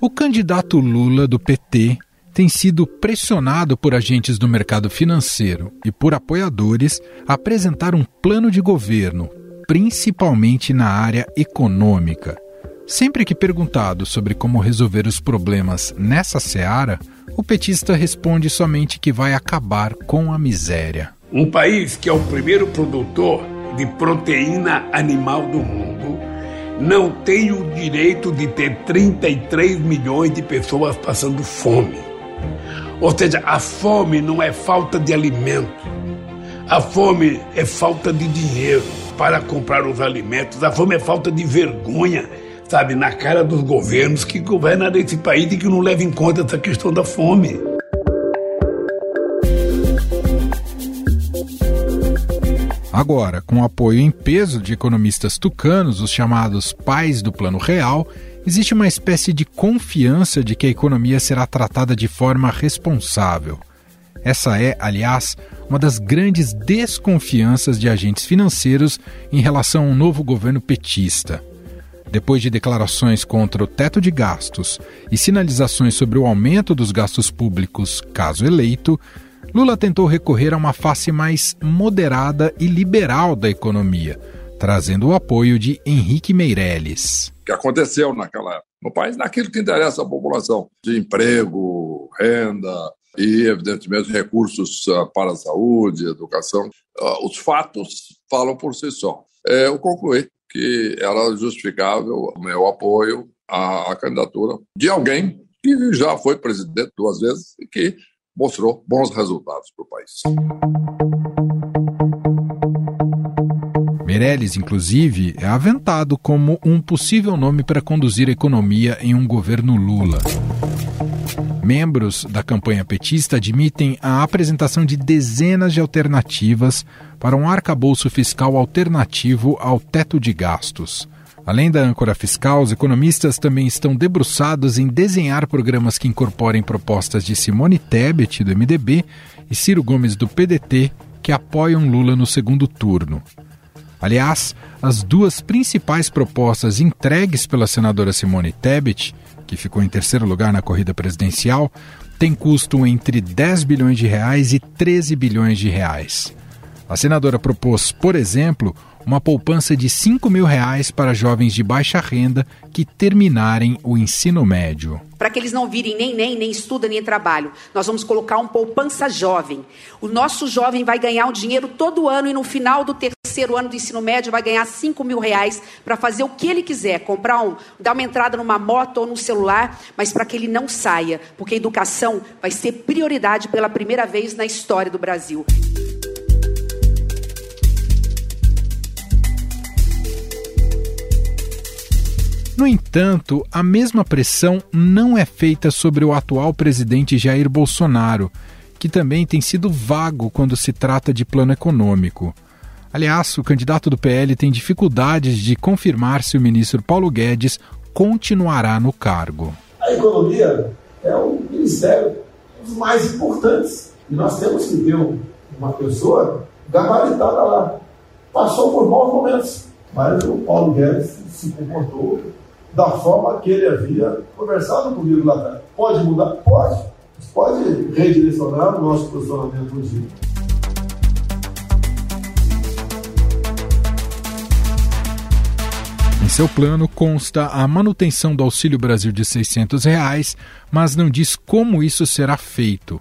O candidato Lula do PT tem sido pressionado por agentes do mercado financeiro e por apoiadores a apresentar um plano de governo, principalmente na área econômica. Sempre que perguntado sobre como resolver os problemas nessa seara, o petista responde somente que vai acabar com a miséria. Um país que é o primeiro produtor de proteína animal do mundo não tem o direito de ter 33 milhões de pessoas passando fome. Ou seja, a fome não é falta de alimento. A fome é falta de dinheiro para comprar os alimentos. A fome é falta de vergonha, sabe, na cara dos governos que governam esse país e que não levam em conta essa questão da fome. Agora, com apoio em peso de economistas tucanos, os chamados pais do Plano Real, existe uma espécie de confiança de que a economia será tratada de forma responsável. Essa é, aliás, uma das grandes desconfianças de agentes financeiros em relação a um novo governo petista. Depois de declarações contra o teto de gastos e sinalizações sobre o aumento dos gastos públicos, caso eleito, Lula tentou recorrer a uma face mais moderada e liberal da economia, trazendo o apoio de Henrique Meirelles. O que aconteceu naquela no país, naquilo que interessa à população, de emprego, renda e, evidentemente, recursos ah, para a saúde, educação. Ah, os fatos falam por si só. É, eu concluí que era justificável o meu apoio à candidatura de alguém que já foi presidente duas vezes e que mostrou bons resultados para o país. Meirelles, inclusive, é aventado como um possível nome para conduzir a economia em um governo Lula. Membros da campanha petista admitem a apresentação de dezenas de alternativas para um arcabouço fiscal alternativo ao teto de gastos. Além da âncora fiscal, os economistas também estão debruçados em desenhar programas que incorporem propostas de Simone Tebet, do MDB, e Ciro Gomes, do PDT, que apoiam Lula no segundo turno. Aliás, as duas principais propostas entregues pela senadora Simone Tebet, que ficou em terceiro lugar na corrida presidencial, têm custo entre 10 bilhões de reais e 13 bilhões de reais. A senadora propôs, por exemplo, uma poupança de 5 mil reais para jovens de baixa renda que terminarem o ensino médio. Para que eles não virem nem nem, nem estudam, nem trabalham. Nós vamos colocar um poupança jovem. O nosso jovem vai ganhar um dinheiro todo ano e no final do terceiro ano do ensino médio vai ganhar 5 mil reais para fazer o que ele quiser. Comprar um, dar uma entrada numa moto ou num celular, mas para que ele não saia. Porque a educação vai ser prioridade pela primeira vez na história do Brasil. No entanto, a mesma pressão não é feita sobre o atual presidente Jair Bolsonaro, que também tem sido vago quando se trata de plano econômico. Aliás, o candidato do PL tem dificuldades de confirmar se o ministro Paulo Guedes continuará no cargo. A economia é um ministério dos mais importantes e nós temos que ter uma pessoa gabaritada lá. Passou por maus momentos, mas o Paulo Guedes se comportou da forma que ele havia conversado comigo lá atrás. Pode mudar? Pode. Pode redirecionar o nosso posicionamento no dia. Em seu plano consta a manutenção do Auxílio Brasil de 600 reais, mas não diz como isso será feito.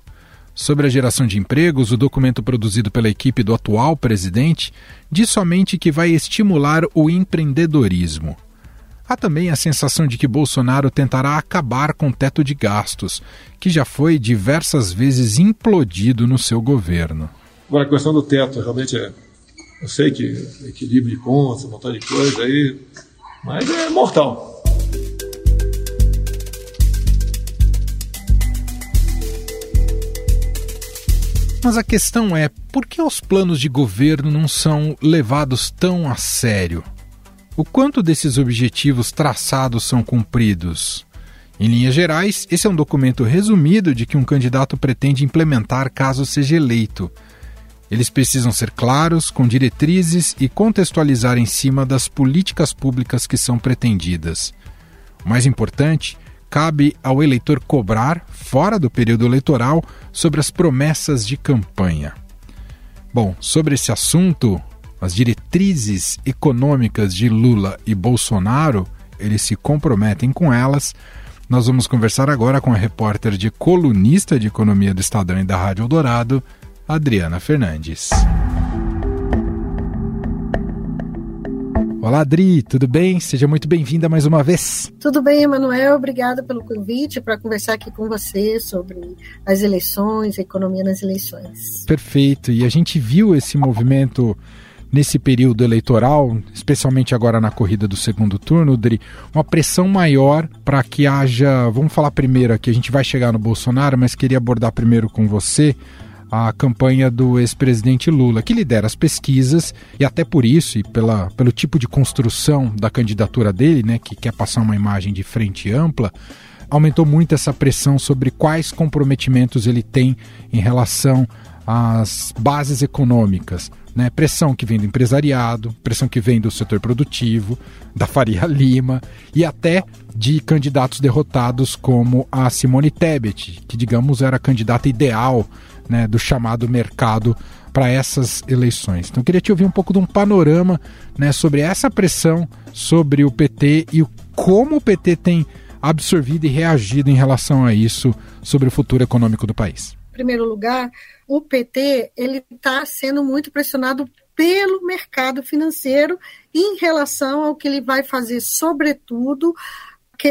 Sobre a geração de empregos, o documento produzido pela equipe do atual presidente diz somente que vai estimular o empreendedorismo. Há também a sensação de que Bolsonaro tentará acabar com o teto de gastos, que já foi diversas vezes implodido no seu governo. Agora, a questão do teto, realmente é. Eu sei que equilíbrio de contas, um montão de coisa aí, mas é mortal. Mas a questão é: por que os planos de governo não são levados tão a sério? O quanto desses objetivos traçados são cumpridos? Em linhas gerais, esse é um documento resumido de que um candidato pretende implementar caso seja eleito. Eles precisam ser claros, com diretrizes e contextualizar em cima das políticas públicas que são pretendidas. O mais importante, cabe ao eleitor cobrar, fora do período eleitoral, sobre as promessas de campanha. Bom, sobre esse assunto, as diretrizes econômicas de Lula e Bolsonaro, eles se comprometem com elas. Nós vamos conversar agora com a repórter de colunista de economia do Estadão e da Rádio Eldorado, Adriana Fernandes. Olá, Adri, tudo bem? Seja muito bem-vinda mais uma vez. Tudo bem, Emanuel. Obrigada pelo convite para conversar aqui com você sobre as eleições, a economia nas eleições. Perfeito. E a gente viu esse movimento nesse período eleitoral, especialmente agora na corrida do segundo turno, Dri, uma pressão maior para que haja. Vamos falar primeiro aqui, a gente vai chegar no Bolsonaro, mas queria abordar primeiro com você a campanha do ex-presidente Lula, que lidera as pesquisas e até por isso e pela, pelo tipo de construção da candidatura dele, né, que quer passar uma imagem de frente ampla, aumentou muito essa pressão sobre quais comprometimentos ele tem em relação às bases econômicas. Né? Pressão que vem do empresariado, pressão que vem do setor produtivo, da Faria Lima e até de candidatos derrotados como a Simone Tebet, que digamos era a candidata ideal né, do chamado mercado para essas eleições. Então, queria te ouvir um pouco de um panorama né, sobre essa pressão sobre o PT e como o PT tem absorvido e reagido em relação a isso sobre o futuro econômico do país. Primeiro lugar, o PT ele está sendo muito pressionado pelo mercado financeiro em relação ao que ele vai fazer, sobretudo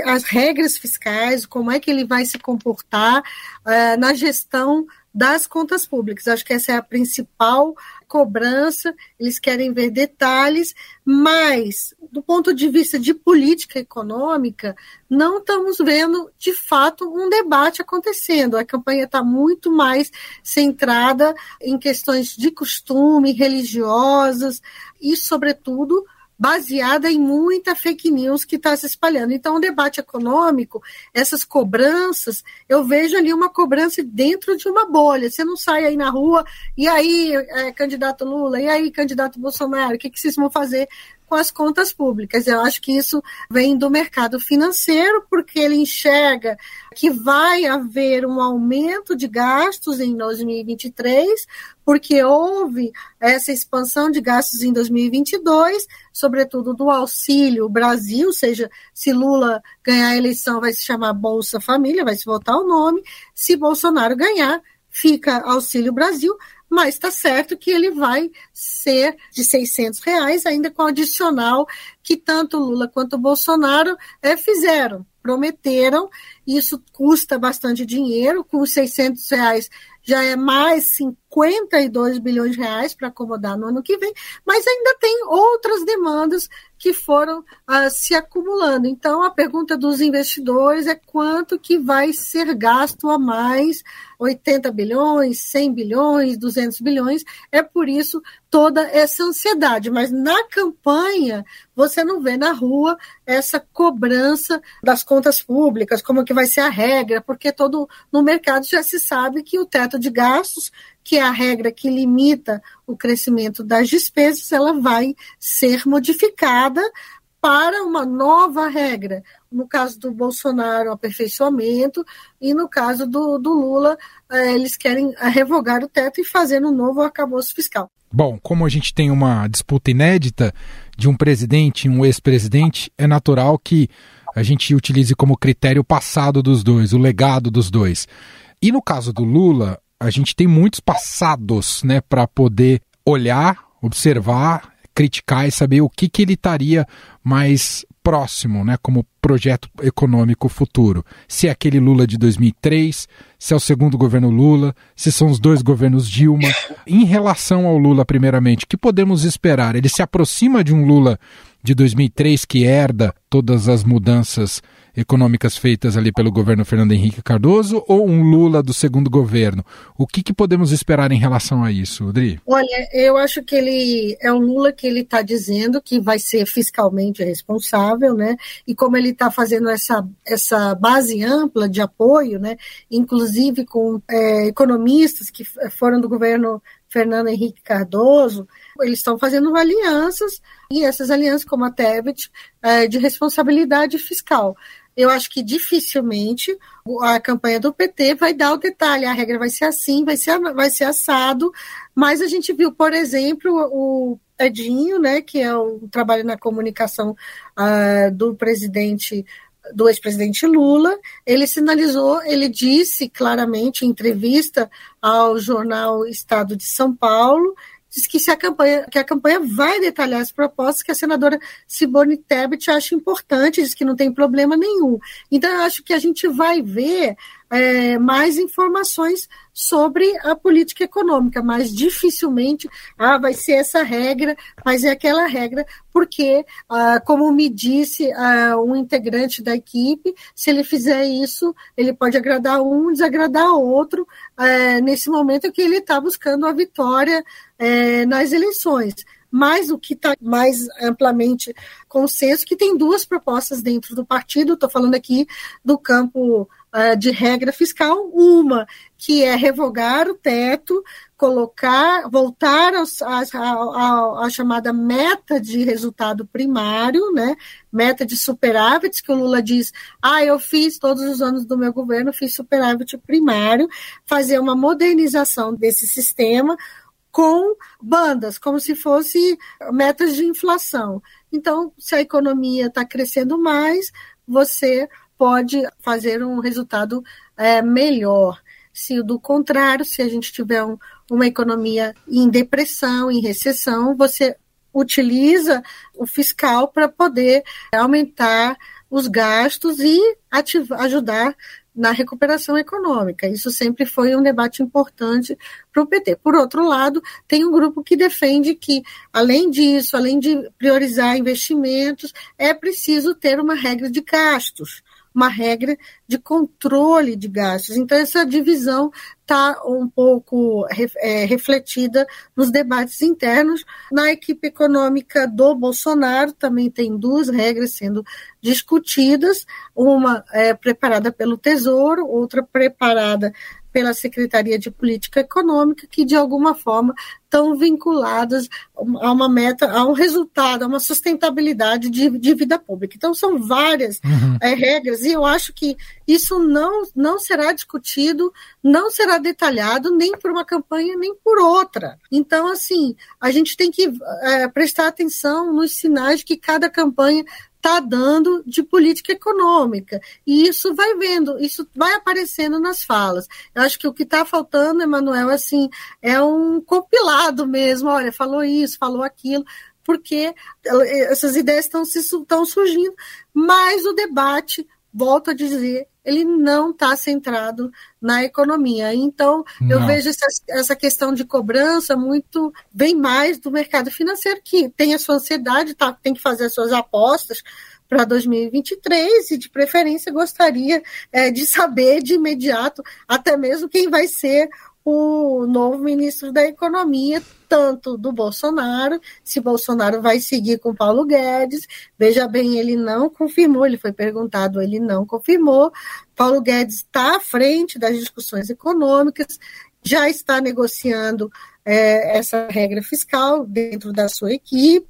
as regras fiscais, como é que ele vai se comportar uh, na gestão das contas públicas. Acho que essa é a principal cobrança, eles querem ver detalhes, mas do ponto de vista de política econômica, não estamos vendo de fato um debate acontecendo. A campanha está muito mais centrada em questões de costume, religiosas e, sobretudo, baseada em muita fake news que está se espalhando. Então, o debate econômico, essas cobranças, eu vejo ali uma cobrança dentro de uma bolha. Você não sai aí na rua, e aí, é, candidato Lula, e aí, candidato Bolsonaro, o que, que vocês vão fazer com as contas públicas. Eu acho que isso vem do mercado financeiro, porque ele enxerga que vai haver um aumento de gastos em 2023, porque houve essa expansão de gastos em 2022, sobretudo do Auxílio Brasil, ou seja, se Lula ganhar a eleição vai se chamar Bolsa Família, vai se votar o nome, se Bolsonaro ganhar, fica Auxílio Brasil, mas está certo que ele vai ser de 600 reais, ainda com adicional que tanto Lula quanto Bolsonaro é, fizeram, prometeram, isso custa bastante dinheiro, com os 600 reais já é mais 52 bilhões de reais para acomodar no ano que vem, mas ainda tem outras demandas que foram uh, se acumulando. Então, a pergunta dos investidores é quanto que vai ser gasto a mais, 80 bilhões, 100 bilhões, 200 bilhões, é por isso toda essa ansiedade. Mas na campanha, você não vê na rua essa cobrança das contas públicas, como que vai ser a regra, porque todo no mercado já se sabe que o teto de gastos que é a regra que limita o crescimento das despesas, ela vai ser modificada para uma nova regra. No caso do Bolsonaro, aperfeiçoamento, e no caso do, do Lula, eh, eles querem revogar o teto e fazer um novo arcabouço fiscal. Bom, como a gente tem uma disputa inédita de um presidente e um ex-presidente, é natural que a gente utilize como critério o passado dos dois, o legado dos dois. E no caso do Lula, a gente tem muitos passados, né, para poder olhar, observar, criticar e saber o que, que ele estaria mais próximo, né, como projeto econômico futuro. Se é aquele Lula de 2003, se é o segundo governo Lula, se são os dois governos Dilma. Em relação ao Lula, primeiramente, o que podemos esperar? Ele se aproxima de um Lula de 2003 que herda todas as mudanças econômicas feitas ali pelo governo Fernando Henrique Cardoso ou um Lula do segundo governo? O que, que podemos esperar em relação a isso, Adri? Olha, eu acho que ele é um Lula que ele está dizendo que vai ser fiscalmente responsável, né? E como ele está fazendo essa, essa base ampla de apoio, né? Inclusive com é, economistas que foram do governo Fernando Henrique Cardoso, eles estão fazendo alianças, e essas alianças, como a TEBIT, é, de responsabilidade fiscal. Eu acho que dificilmente a campanha do PT vai dar o detalhe, a regra vai ser assim, vai ser, vai ser assado, mas a gente viu, por exemplo, o Edinho, né, que é o trabalho na comunicação uh, do presidente do ex-presidente Lula, ele sinalizou, ele disse claramente em entrevista ao jornal Estado de São Paulo, disse que, se a, campanha, que a campanha vai detalhar as propostas que a senadora Simone Tebet acha importante, diz que não tem problema nenhum. Então, eu acho que a gente vai ver é, mais informações sobre a política econômica, mas dificilmente ah, vai ser essa regra, mas é aquela regra, porque, ah, como me disse ah, um integrante da equipe, se ele fizer isso, ele pode agradar um, desagradar outro, é, nesse momento que ele está buscando a vitória é, nas eleições mas o que está mais amplamente consenso que tem duas propostas dentro do partido. Estou falando aqui do campo uh, de regra fiscal, uma que é revogar o teto, colocar, voltar à chamada meta de resultado primário, né? Meta de superávit, que o Lula diz, ah, eu fiz todos os anos do meu governo, fiz superávit primário, fazer uma modernização desse sistema, com bandas, como se fosse metas de inflação. Então, se a economia está crescendo mais, você pode fazer um resultado é, melhor. Se do contrário, se a gente tiver um, uma economia em depressão, em recessão, você utiliza o fiscal para poder aumentar os gastos e ativar, ajudar na recuperação econômica. Isso sempre foi um debate importante para o PT. Por outro lado, tem um grupo que defende que, além disso, além de priorizar investimentos, é preciso ter uma regra de gastos uma regra de controle de gastos. Então, essa divisão está um pouco é, refletida nos debates internos. Na equipe econômica do Bolsonaro também tem duas regras sendo discutidas, uma é, preparada pelo Tesouro, outra preparada pela Secretaria de Política Econômica, que de alguma forma estão vinculadas a uma meta, a um resultado, a uma sustentabilidade de, de vida pública. Então, são várias uhum. é, regras, e eu acho que isso não, não será discutido, não será detalhado nem por uma campanha, nem por outra. Então, assim, a gente tem que é, prestar atenção nos sinais que cada campanha está dando de política econômica. E isso vai vendo, isso vai aparecendo nas falas. Eu acho que o que está faltando, Emanuel, assim, é um compilado mesmo. Olha, falou isso, falou aquilo porque essas ideias estão surgindo, mas o debate, volto a dizer, ele não está centrado na economia. Então, não. eu vejo essa, essa questão de cobrança muito, bem mais do mercado financeiro, que tem a sua ansiedade, tá, tem que fazer as suas apostas para 2023 e, de preferência, gostaria é, de saber de imediato, até mesmo quem vai ser o novo ministro da Economia, tanto do Bolsonaro, se Bolsonaro vai seguir com Paulo Guedes. Veja bem, ele não confirmou, ele foi perguntado, ele não confirmou. Paulo Guedes está à frente das discussões econômicas, já está negociando é, essa regra fiscal dentro da sua equipe,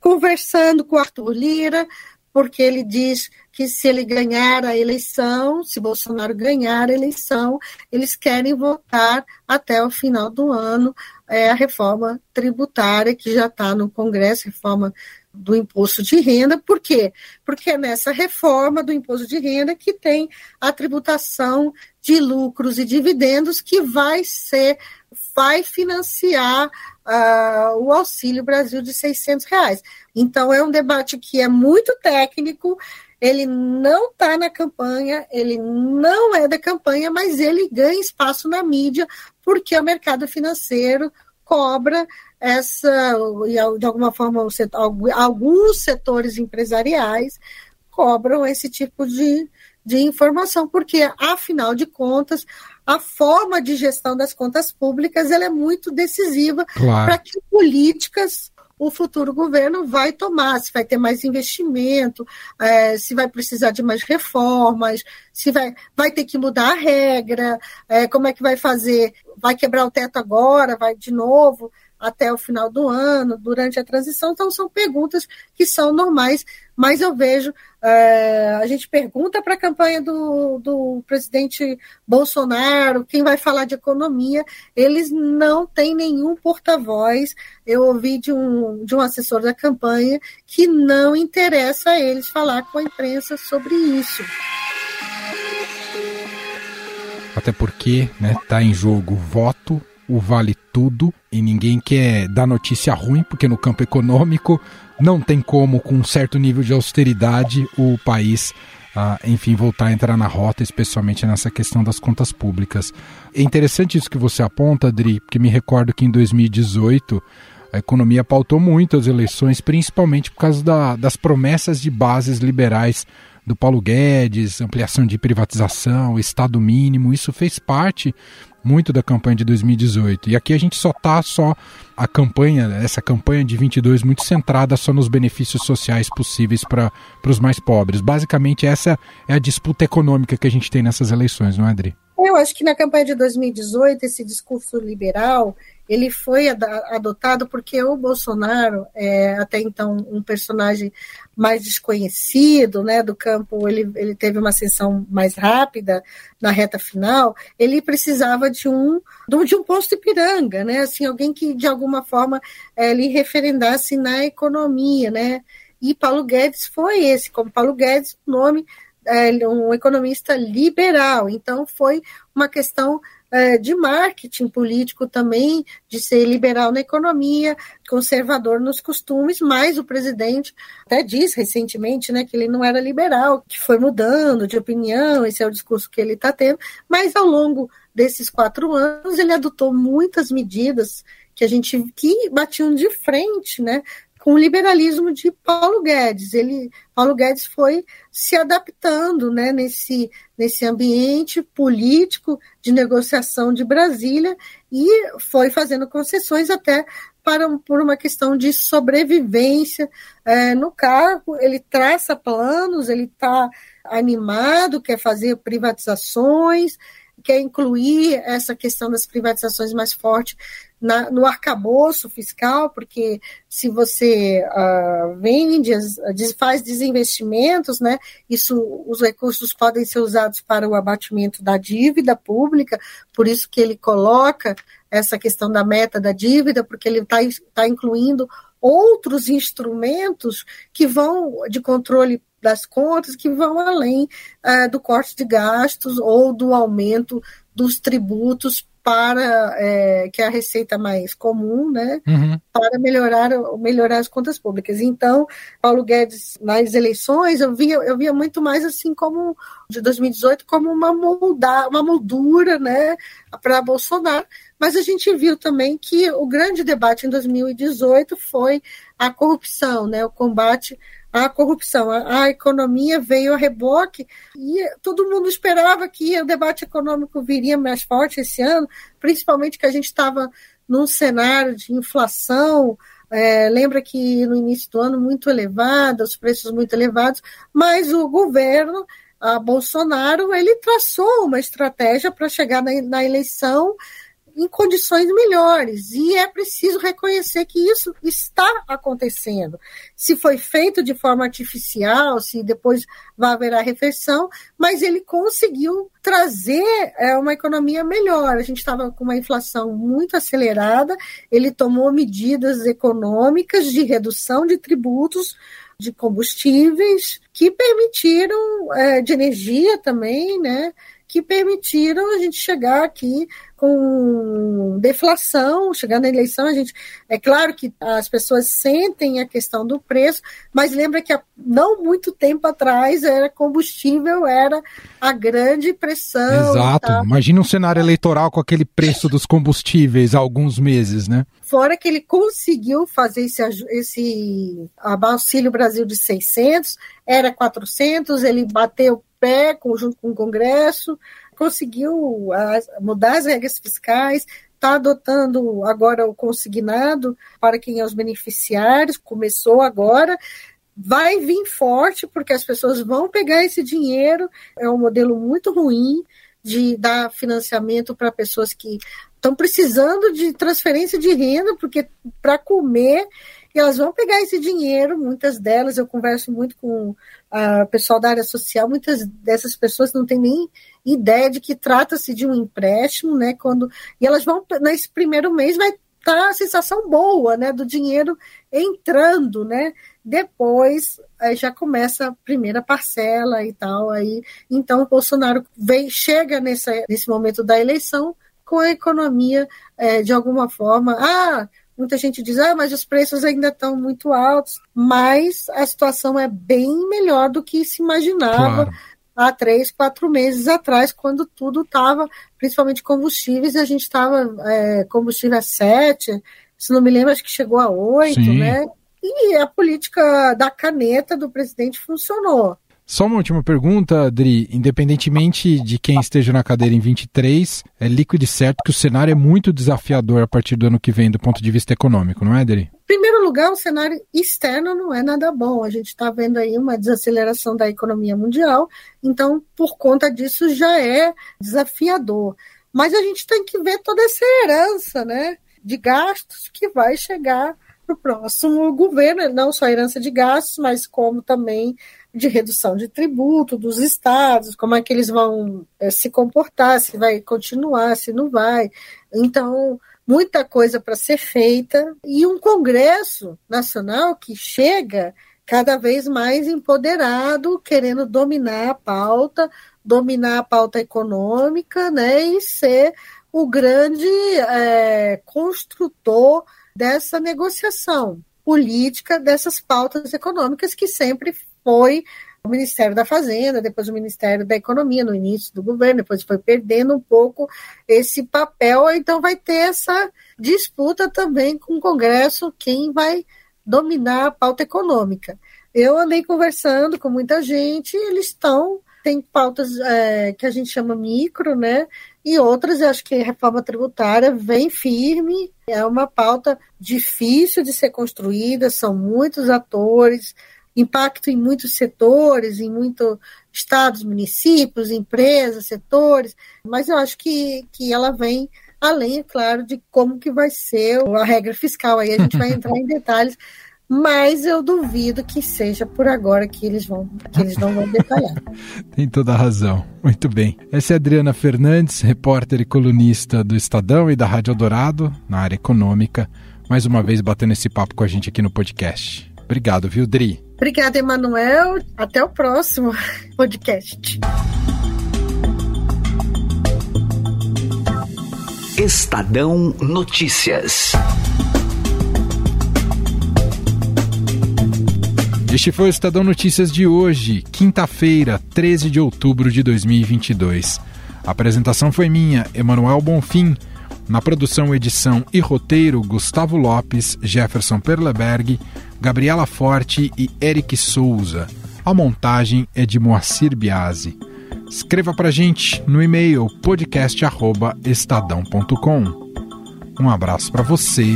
conversando com Arthur Lira, porque ele diz que se ele ganhar a eleição, se Bolsonaro ganhar a eleição, eles querem votar até o final do ano é, a reforma tributária que já está no Congresso, reforma do imposto de renda. Por quê? Porque é nessa reforma do imposto de renda que tem a tributação de lucros e dividendos que vai ser, vai financiar uh, o Auxílio Brasil de 600 reais. Então, é um debate que é muito técnico, ele não está na campanha, ele não é da campanha, mas ele ganha espaço na mídia porque o mercado financeiro cobra essa, de alguma forma, alguns setores empresariais cobram esse tipo de, de informação, porque, afinal de contas, a forma de gestão das contas públicas ela é muito decisiva claro. para que políticas o futuro governo vai tomar, se vai ter mais investimento, é, se vai precisar de mais reformas, se vai, vai ter que mudar a regra, é, como é que vai fazer, vai quebrar o teto agora, vai de novo até o final do ano, durante a transição. Então, são perguntas que são normais, mas eu vejo, é, a gente pergunta para a campanha do, do presidente Bolsonaro, quem vai falar de economia, eles não têm nenhum porta-voz. Eu ouvi de um, de um assessor da campanha que não interessa a eles falar com a imprensa sobre isso. Até porque está né, tá em jogo voto, o vale tudo e ninguém quer dar notícia ruim, porque no campo econômico não tem como, com um certo nível de austeridade, o país, ah, enfim, voltar a entrar na rota, especialmente nessa questão das contas públicas. É interessante isso que você aponta, Adri, porque me recordo que em 2018 a economia pautou muito as eleições, principalmente por causa da, das promessas de bases liberais do Paulo Guedes, ampliação de privatização, Estado mínimo, isso fez parte muito da campanha de 2018. E aqui a gente só tá só a campanha, essa campanha de 22 muito centrada só nos benefícios sociais possíveis para os mais pobres. Basicamente essa é a disputa econômica que a gente tem nessas eleições, não é, Adri? Eu acho que na campanha de 2018 esse discurso liberal ele foi adotado porque o Bolsonaro, é, até então um personagem mais desconhecido né, do campo, ele, ele teve uma ascensão mais rápida na reta final, ele precisava de um, de um posto Ipiranga, né, assim, alguém que de alguma forma é, lhe referendasse na economia. Né, e Paulo Guedes foi esse, como Paulo Guedes, nome é, um economista liberal, então foi uma questão é, de marketing político também, de ser liberal na economia, conservador nos costumes, mas o presidente até diz recentemente né, que ele não era liberal, que foi mudando de opinião, esse é o discurso que ele está tendo, mas ao longo desses quatro anos ele adotou muitas medidas que a gente que batiam de frente, né, com o liberalismo de Paulo Guedes. Ele, Paulo Guedes foi se adaptando né, nesse, nesse ambiente político de negociação de Brasília e foi fazendo concessões até para, por uma questão de sobrevivência é, no cargo. Ele traça planos, ele está animado, quer fazer privatizações, quer incluir essa questão das privatizações mais forte na, no arcabouço fiscal, porque se você uh, vende, faz desinvestimentos, né, isso, os recursos podem ser usados para o abatimento da dívida pública, por isso que ele coloca essa questão da meta da dívida, porque ele está tá incluindo outros instrumentos que vão de controle das contas que vão além uh, do corte de gastos ou do aumento dos tributos para é, que é a receita mais comum, né, uhum. para melhorar, melhorar as contas públicas. Então, Paulo Guedes nas eleições eu via eu via muito mais assim como de 2018 como uma molda, uma moldura, né, para Bolsonaro. Mas a gente viu também que o grande debate em 2018 foi a corrupção, né, o combate a corrupção. A, a, economia veio a reboque e todo mundo esperava que o debate econômico viria mais forte esse ano, principalmente que a gente estava num cenário de inflação. É, lembra que no início do ano muito elevada, os preços muito elevados, mas o governo, a Bolsonaro, ele traçou uma estratégia para chegar na, na eleição em condições melhores. E é preciso reconhecer que isso está acontecendo. Se foi feito de forma artificial, se depois vai haver a refeição, mas ele conseguiu trazer é, uma economia melhor. A gente estava com uma inflação muito acelerada, ele tomou medidas econômicas de redução de tributos de combustíveis que permitiram é, de energia também, né? Que permitiram a gente chegar aqui com deflação, chegando à eleição, a gente é claro que as pessoas sentem a questão do preço, mas lembra que há não muito tempo atrás era combustível era a grande pressão. Exato. Tá? Imagina um cenário eleitoral com aquele preço dos combustíveis há alguns meses, né? Fora que ele conseguiu fazer esse, esse auxílio Brasil de 600, era 400, ele bateu pé junto com o Congresso, conseguiu mudar as regras fiscais, está adotando agora o consignado para quem é os beneficiários, começou agora, vai vir forte, porque as pessoas vão pegar esse dinheiro, é um modelo muito ruim de dar financiamento para pessoas que estão precisando de transferência de renda, porque para comer, e elas vão pegar esse dinheiro, muitas delas, eu converso muito com o pessoal da área social, muitas dessas pessoas não têm nem ideia de que trata-se de um empréstimo, né? Quando, e elas vão, nesse primeiro mês, vai estar tá a sensação boa, né? Do dinheiro entrando, né? Depois aí já começa a primeira parcela e tal. Aí, então o Bolsonaro vem, chega nessa, nesse momento da eleição com a economia é, de alguma forma. Ah, muita gente diz, ah, mas os preços ainda estão muito altos, mas a situação é bem melhor do que se imaginava. Claro há três, quatro meses atrás, quando tudo estava, principalmente combustíveis, a gente estava é, combustível a sete, se não me lembro, acho que chegou a oito, né? E a política da caneta do presidente funcionou. Só uma última pergunta, Adri. Independentemente de quem esteja na cadeira em 23, é líquido e certo que o cenário é muito desafiador a partir do ano que vem, do ponto de vista econômico, não é, Adri? Em primeiro lugar, o cenário externo não é nada bom. A gente está vendo aí uma desaceleração da economia mundial, então, por conta disso, já é desafiador. Mas a gente tem que ver toda essa herança, né? De gastos que vai chegar para o próximo governo, não só a herança de gastos, mas como também de redução de tributo dos estados, como é que eles vão é, se comportar, se vai continuar, se não vai. Então, muita coisa para ser feita e um Congresso Nacional que chega cada vez mais empoderado, querendo dominar a pauta, dominar a pauta econômica, né, e ser o grande é, construtor dessa negociação política dessas pautas econômicas que sempre foi o Ministério da Fazenda, depois o Ministério da Economia no início do governo, depois foi perdendo um pouco esse papel, então vai ter essa disputa também com o Congresso, quem vai dominar a pauta econômica. Eu andei conversando com muita gente, eles estão tem pautas é, que a gente chama micro, né? E outras, eu acho que a reforma tributária vem firme, é uma pauta difícil de ser construída, são muitos atores, impacto em muitos setores, em muitos estados, municípios, empresas, setores, mas eu acho que, que ela vem além, é claro, de como que vai ser a regra fiscal. Aí a gente vai entrar em detalhes, mas eu duvido que seja por agora que eles vão que eles não vão detalhar. Tem toda a razão. Muito bem. Essa é a Adriana Fernandes, repórter e colunista do Estadão e da Rádio Dourado, na área econômica, mais uma vez batendo esse papo com a gente aqui no podcast. Obrigado, viu, Dri? Obrigada, Emanuel. Até o próximo podcast. Estadão Notícias. Este foi o Estadão Notícias de hoje, quinta-feira, 13 de outubro de 2022. A apresentação foi minha, Emanuel Bonfim. Na produção, edição e roteiro, Gustavo Lopes, Jefferson Perleberg, Gabriela Forte e Eric Souza. A montagem é de Moacir Biasi. Escreva para gente no e-mail podcast@estadão.com. Um abraço para você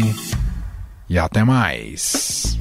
e até mais.